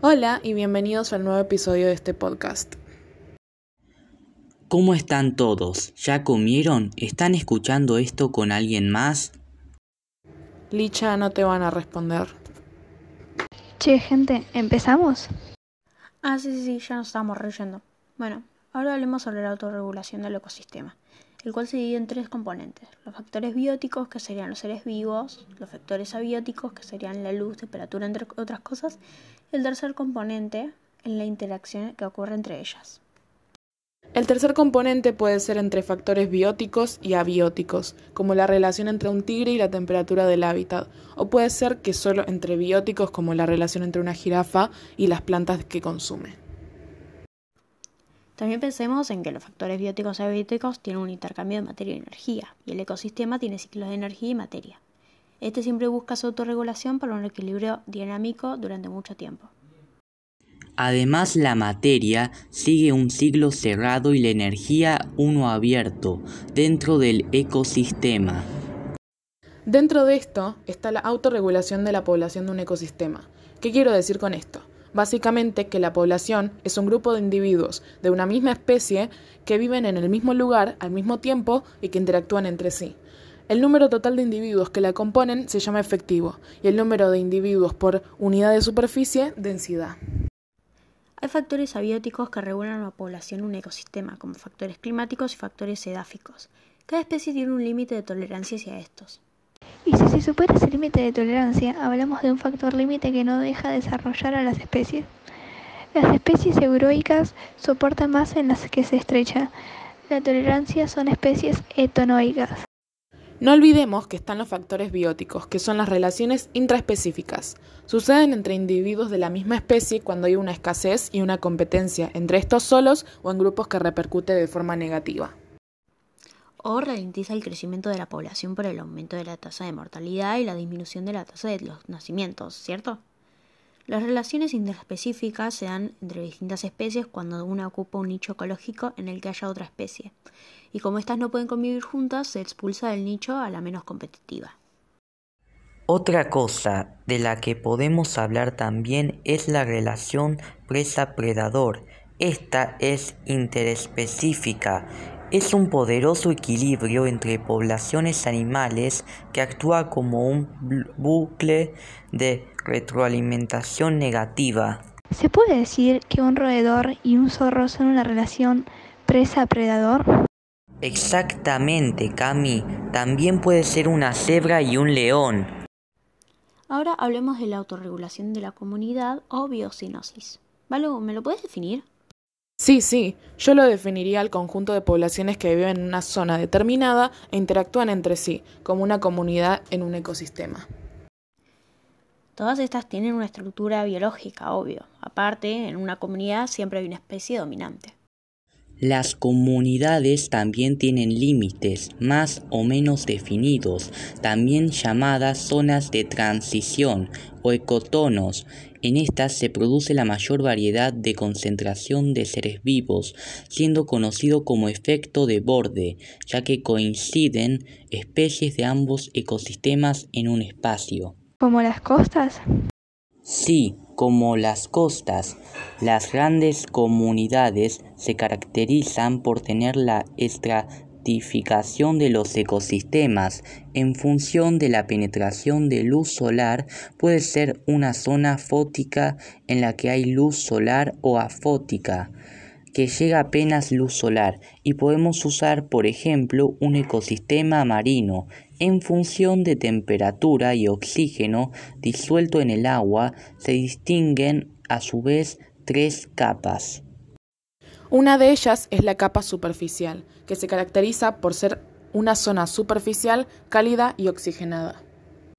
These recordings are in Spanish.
Hola y bienvenidos al nuevo episodio de este podcast. ¿Cómo están todos? ¿Ya comieron? ¿Están escuchando esto con alguien más? Licha, no te van a responder. Che, gente, ¿empezamos? Ah, sí, sí, sí, ya nos estamos reyendo. Bueno, ahora hablemos sobre la autorregulación del ecosistema, el cual se divide en tres componentes. Los factores bióticos, que serían los seres vivos, los factores abióticos, que serían la luz, temperatura, entre otras cosas, y el tercer componente, en la interacción que ocurre entre ellas. El tercer componente puede ser entre factores bióticos y abióticos, como la relación entre un tigre y la temperatura del hábitat, o puede ser que solo entre bióticos, como la relación entre una jirafa y las plantas que consume. También pensemos en que los factores bióticos y abióticos tienen un intercambio de materia y energía, y el ecosistema tiene ciclos de energía y materia. Este siempre busca su autorregulación para un equilibrio dinámico durante mucho tiempo. Además, la materia sigue un ciclo cerrado y la energía uno abierto dentro del ecosistema. Dentro de esto está la autorregulación de la población de un ecosistema. ¿Qué quiero decir con esto? Básicamente que la población es un grupo de individuos de una misma especie que viven en el mismo lugar al mismo tiempo y que interactúan entre sí. El número total de individuos que la componen se llama efectivo y el número de individuos por unidad de superficie, densidad. Hay factores abióticos que regulan la población un ecosistema, como factores climáticos y factores edáficos. Cada especie tiene un límite de tolerancia hacia estos. Y si se supera ese límite de tolerancia, hablamos de un factor límite que no deja desarrollar a las especies. Las especies euroicas soportan más en las que se estrecha. La tolerancia son especies etonoicas. No olvidemos que están los factores bióticos, que son las relaciones intraespecíficas. Suceden entre individuos de la misma especie cuando hay una escasez y una competencia entre estos solos o en grupos que repercute de forma negativa. O ralentiza el crecimiento de la población por el aumento de la tasa de mortalidad y la disminución de la tasa de los nacimientos, ¿cierto? Las relaciones interespecíficas se dan entre distintas especies cuando una ocupa un nicho ecológico en el que haya otra especie, y como éstas no pueden convivir juntas, se expulsa del nicho a la menos competitiva. Otra cosa de la que podemos hablar también es la relación presa-predador. Esta es interespecífica. Es un poderoso equilibrio entre poblaciones animales que actúa como un bucle de retroalimentación negativa. ¿Se puede decir que un roedor y un zorro son una relación presa-predador? Exactamente, Cami. También puede ser una cebra y un león. Ahora hablemos de la autorregulación de la comunidad o biocinosis. ¿Valo, ¿me lo puedes definir? Sí, sí, yo lo definiría al conjunto de poblaciones que viven en una zona determinada e interactúan entre sí, como una comunidad en un ecosistema. Todas estas tienen una estructura biológica, obvio. Aparte, en una comunidad siempre hay una especie dominante. Las comunidades también tienen límites más o menos definidos, también llamadas zonas de transición o ecotonos. En estas se produce la mayor variedad de concentración de seres vivos, siendo conocido como efecto de borde, ya que coinciden especies de ambos ecosistemas en un espacio. ¿Como las costas? Sí, como las costas, las grandes comunidades se caracterizan por tener la de los ecosistemas en función de la penetración de luz solar. Puede ser una zona fótica en la que hay luz solar o afótica que llega apenas luz solar y podemos usar por ejemplo un ecosistema marino en función de temperatura y oxígeno disuelto en el agua se distinguen a su vez tres capas. Una de ellas es la capa superficial, que se caracteriza por ser una zona superficial cálida y oxigenada.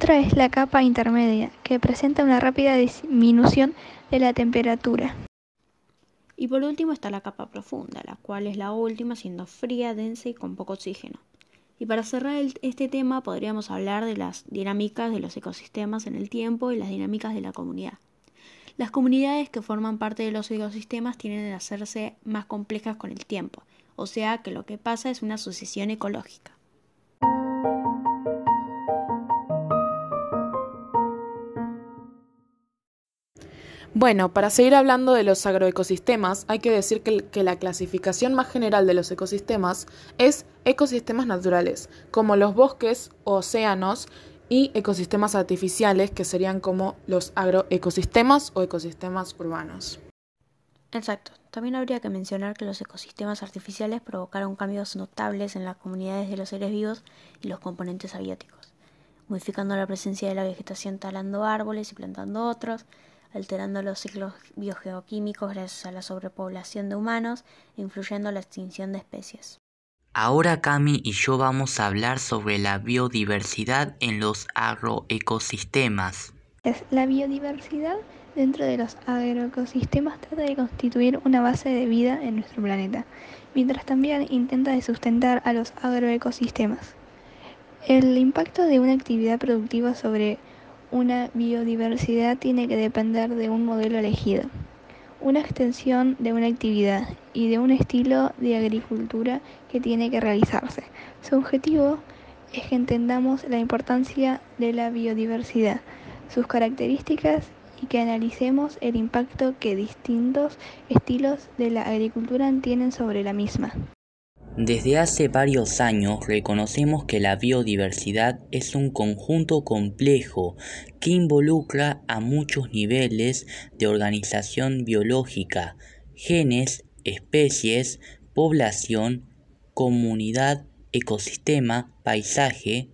Otra es la capa intermedia, que presenta una rápida disminución de la temperatura. Y por último está la capa profunda, la cual es la última, siendo fría, densa y con poco oxígeno. Y para cerrar este tema podríamos hablar de las dinámicas de los ecosistemas en el tiempo y las dinámicas de la comunidad. Las comunidades que forman parte de los ecosistemas tienden a hacerse más complejas con el tiempo, o sea que lo que pasa es una sucesión ecológica. Bueno, para seguir hablando de los agroecosistemas, hay que decir que, que, la clasificación más general de los ecosistemas es ecosistemas naturales, como los bosques, océanos y ecosistemas artificiales, que serían como los agroecosistemas o ecosistemas urbanos. Exacto. También habría que mencionar que los ecosistemas artificiales provocaron cambios notables en las comunidades de los seres vivos y los componentes abióticos, modificando la presencia de la vegetación talando árboles y plantando otros, alterando los ciclos biogeoquímicos gracias a la sobrepoblación de humanos e influyendo en la extinción de especies. Ahora Cami y yo vamos a hablar sobre la biodiversidad en los agroecosistemas. La biodiversidad dentro de los agroecosistemas trata de constituir una base de vida en nuestro planeta, mientras también intenta de sustentar a los agroecosistemas. El impacto de una actividad productiva sobre una biodiversidad tiene que depender de un modelo elegido una extensión de una actividad y de un estilo de agricultura que tiene que realizarse. Su objetivo es que entendamos la importancia de la biodiversidad, sus características y que analicemos el impacto que distintos estilos de la agricultura tienen sobre la misma. Desde hace varios años reconocemos que la biodiversidad es un conjunto complejo que involucra a muchos niveles de organización biológica, genes, especies, población, comunidad, ecosistema, paisaje,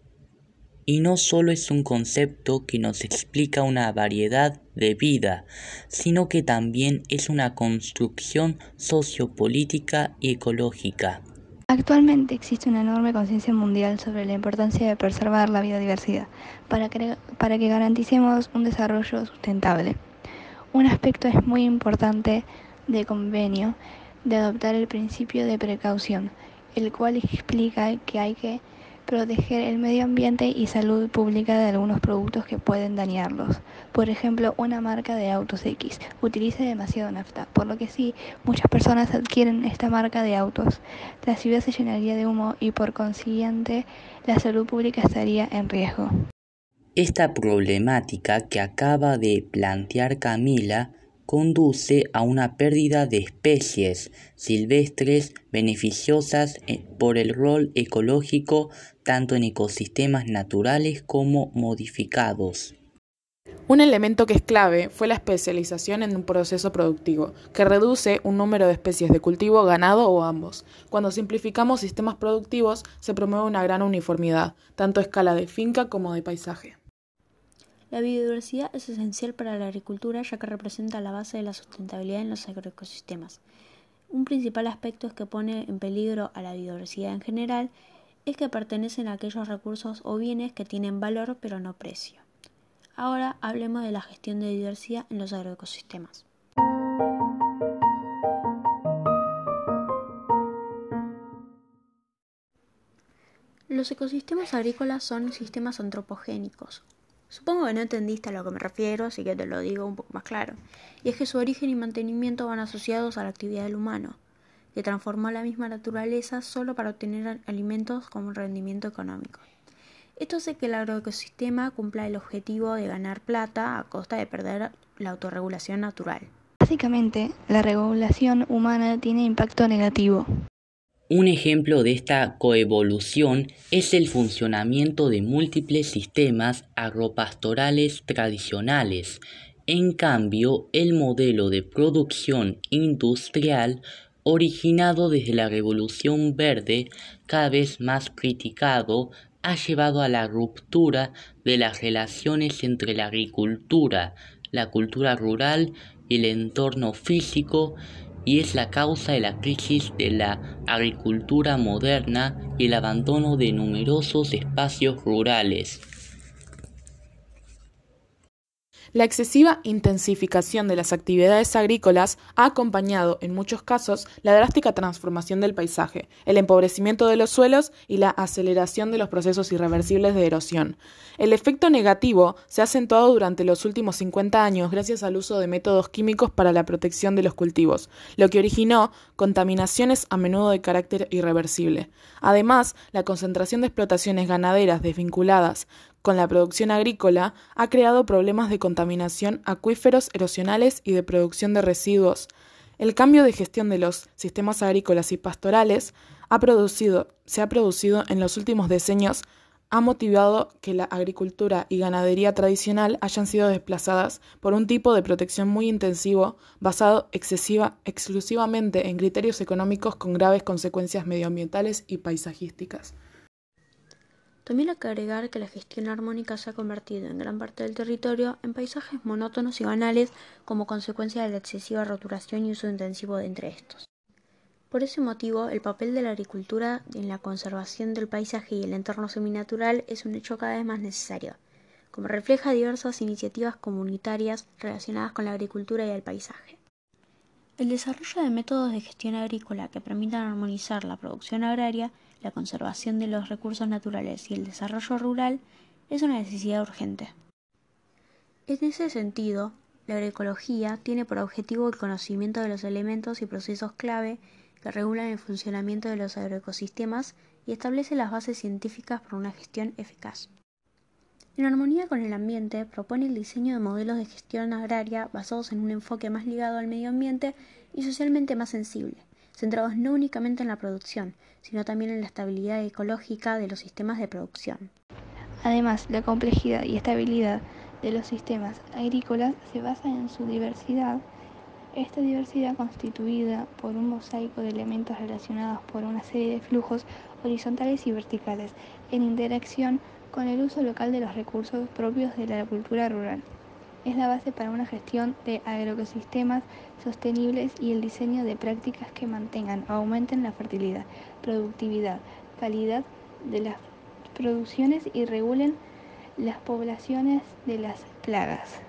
y no solo es un concepto que nos explica una variedad de vida, sino que también es una construcción sociopolítica y ecológica. Actualmente existe una enorme conciencia mundial sobre la importancia de preservar la biodiversidad para que, garanticemos un desarrollo sustentable. Un aspecto es muy importante del convenio de adoptar el principio de precaución, el cual explica que hay que proteger el medio ambiente y salud pública de algunos productos que pueden dañarlos. Por ejemplo, una marca de autos X utiliza demasiado nafta, por lo que sí, muchas personas adquieren esta marca de autos. La ciudad se llenaría de humo y por consiguiente la salud pública estaría en riesgo. Esta problemática que acaba de plantear Camila conduce a una pérdida de especies silvestres beneficiosas eh, por el rol ecológico tanto en ecosistemas naturales como modificados. Un elemento que es clave fue la especialización en un proceso productivo, que reduce un número de especies de cultivo, ganado o ambos. Cuando simplificamos sistemas productivos, se promueve una gran uniformidad, tanto a escala de finca como de paisaje. La biodiversidad es esencial para la agricultura ya que representa la base de la sustentabilidad en los agroecosistemas. Un principal aspecto que pone en peligro a la biodiversidad en general es que pertenecen a aquellos recursos o bienes que tienen valor pero no precio. Ahora hablemos de la gestión de diversidad en los agroecosistemas. Los ecosistemas agrícolas son sistemas antropogénicos, Supongo que no entendiste a lo que me refiero, así que te lo digo un poco más claro. Y es que su origen y mantenimiento van asociados a la actividad del humano, que transformó la misma naturaleza solo para obtener alimentos como un rendimiento económico. Esto hace que el agroecosistema cumpla el objetivo de ganar plata a costa de perder la autorregulación natural. Básicamente, la regulación humana tiene impacto negativo, un ejemplo de esta coevolución es el funcionamiento de múltiples sistemas agropastorales tradicionales. En cambio, el modelo de producción industrial originado desde la Revolución Verde, cada vez más criticado, ha llevado a la ruptura de las relaciones entre la agricultura, la cultura rural y el entorno físico y es la causa de la crisis de la agricultura moderna y el abandono de numerosos espacios rurales. La excesiva intensificación de las actividades agrícolas ha acompañado, en muchos casos, la drástica transformación del paisaje, el empobrecimiento de los suelos y la aceleración de los procesos irreversibles de erosión. El efecto negativo se ha acentuado durante los últimos 50 años gracias al uso de métodos químicos para la protección de los cultivos, lo que originó contaminaciones a menudo de carácter irreversible. Además, la concentración de explotaciones ganaderas desvinculadas con la producción agrícola ha creado problemas de contaminación acuíferos erosionales y de producción de residuos. El cambio de gestión de los sistemas agrícolas y pastorales ha producido, se ha producido en los últimos decenios ha motivado que la agricultura y ganadería tradicional hayan sido desplazadas por un tipo de protección muy intensivo basado exclusivamente en criterios económicos con graves consecuencias medioambientales y paisajísticas. También hay que agregar que la gestión armónica se ha convertido en gran parte del territorio en paisajes monótonos y banales como consecuencia de la excesiva roturación y uso intensivo de entre estos. Por ese motivo, el papel de la agricultura en la conservación del paisaje y el entorno seminatural es un hecho cada vez más necesario, como refleja diversas iniciativas comunitarias relacionadas con la agricultura y el paisaje. El desarrollo de métodos de gestión agrícola que permitan armonizar la producción agraria, la conservación de los recursos naturales y el desarrollo rural es una necesidad urgente. En ese sentido, la agroecología tiene por objetivo el conocimiento de los elementos y procesos clave que regulan el funcionamiento de los agroecosistemas y establece las bases científicas para una gestión eficaz. En armonía con el ambiente, propone el diseño de modelos de gestión agraria basados en un enfoque más ligado al medio ambiente y socialmente más sensible, centrados no únicamente en la producción, sino también en la estabilidad ecológica de los sistemas de producción. Además, la complejidad y estabilidad de los sistemas agrícolas se basa en su diversidad esta diversidad constituida por un mosaico de elementos relacionados por una serie de flujos horizontales y verticales en interacción con el uso local de los recursos propios de la cultura rural. Es la base para una gestión de agroecosistemas sostenibles y el diseño de prácticas que mantengan o aumenten la fertilidad, productividad, calidad de las producciones y regulen las poblaciones de las plagas.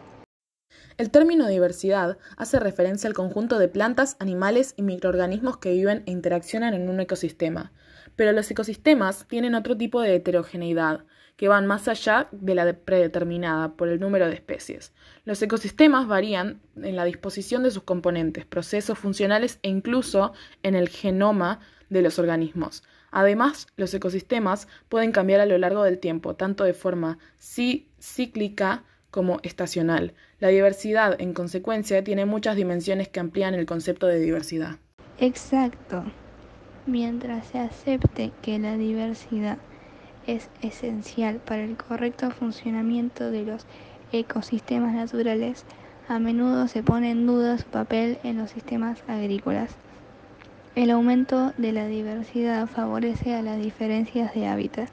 El término diversidad hace referencia al conjunto de plantas, animales y microorganismos que viven e interaccionan en un ecosistema. Pero los ecosistemas tienen otro tipo de heterogeneidad, que van más allá de la predeterminada por el número de especies. Los ecosistemas varían en la disposición de sus componentes, procesos funcionales e incluso en el genoma de los organismos. Además, los ecosistemas pueden cambiar a lo largo del tiempo, tanto de forma cíclica como estacional. La diversidad, en consecuencia, tiene muchas dimensiones que amplían el concepto de diversidad. Exacto. Mientras se acepte que la diversidad es esencial para el correcto funcionamiento de los ecosistemas naturales, a menudo se pone en duda su papel en los sistemas agrícolas. El aumento de la diversidad favorece a las diferencias de hábitat,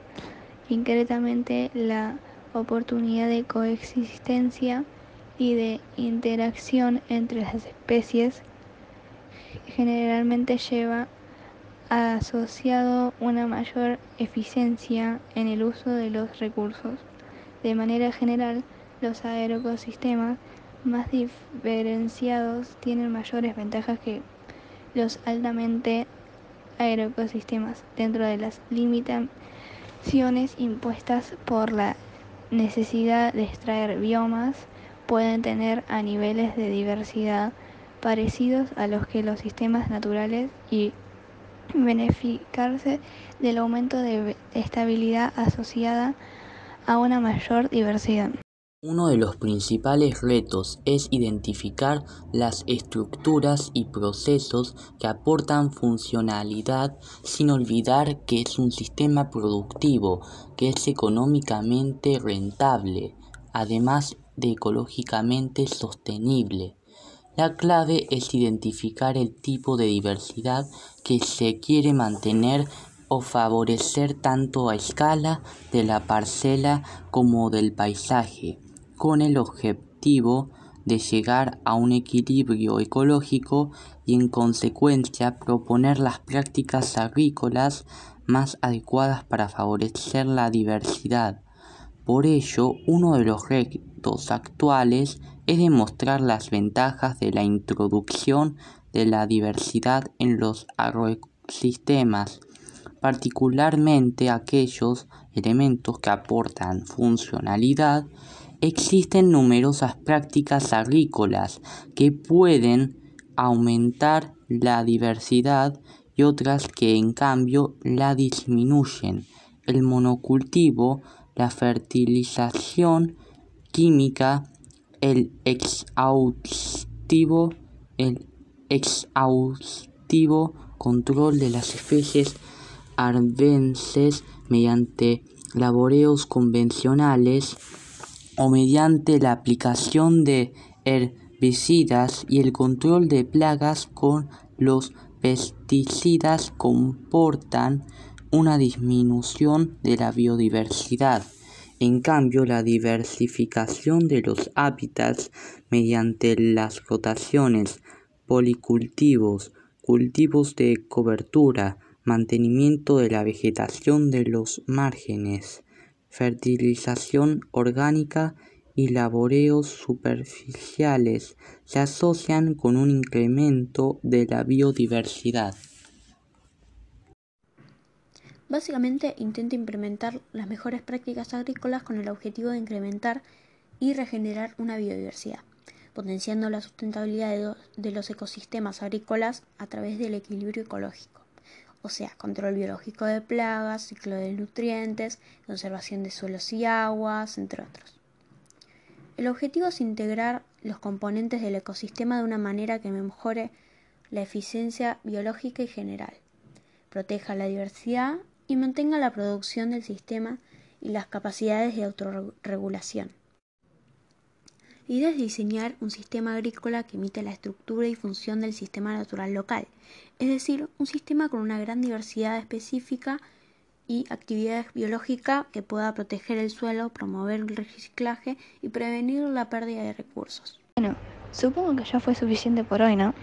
concretamente la oportunidad de coexistencia y de interacción entre las especies generalmente lleva asociado una mayor eficiencia en el uso de los recursos. De manera general, los agroecosistemas más diferenciados tienen mayores ventajas que los altamente agroecosistemas dentro de las limitaciones impuestas por la necesidad de extraer biomas pueden tener a niveles de diversidad parecidos a los que los sistemas naturales y beneficiarse del aumento de estabilidad asociada a una mayor diversidad. Uno de los principales retos es identificar las estructuras y procesos que aportan funcionalidad sin olvidar que es un sistema productivo que es económicamente rentable, además de ecológicamente sostenible. La clave es identificar el tipo de diversidad que se quiere mantener o favorecer tanto a escala de la parcela como del paisaje con el objetivo de llegar a un equilibrio ecológico y en consecuencia proponer las prácticas agrícolas más adecuadas para favorecer la diversidad. Por ello, uno de los retos actuales es demostrar las ventajas de la introducción de la diversidad en los agrosistemas, particularmente aquellos elementos que aportan funcionalidad Existen numerosas prácticas agrícolas que pueden aumentar la diversidad y otras que en cambio la disminuyen. El monocultivo la fertilización química, el exhaustivo, control de las especies arbences mediante laboreos convencionales o mediante la aplicación de herbicidas y el control de plagas con los pesticidas comportan una disminución de la biodiversidad. En cambio, la diversificación de los hábitats mediante las rotaciones, policultivos, cultivos de cobertura, mantenimiento de la vegetación de los márgenes, fertilización orgánica y laboreos superficiales se asocian con un incremento de la biodiversidad. Básicamente intenta implementar las mejores prácticas agrícolas con el objetivo de incrementar y regenerar una biodiversidad, potenciando la sustentabilidad de los ecosistemas agrícolas a través del equilibrio ecológico, o sea, control biológico de plagas, ciclo de nutrientes, conservación de suelos y aguas, entre otros. El objetivo es integrar los componentes del ecosistema de una manera que mejore la eficiencia biológica y general, proteja la diversidad y mantenga la producción del sistema y las capacidades de autorregulación. La idea es diseñar un sistema agrícola que imite la estructura y función del sistema natural local, es decir, un sistema con una gran diversidad específica y actividad biológica que pueda proteger el suelo, promover el reciclaje y prevenir la pérdida de recursos. Bueno, supongo que ya fue suficiente por hoy, ¿no?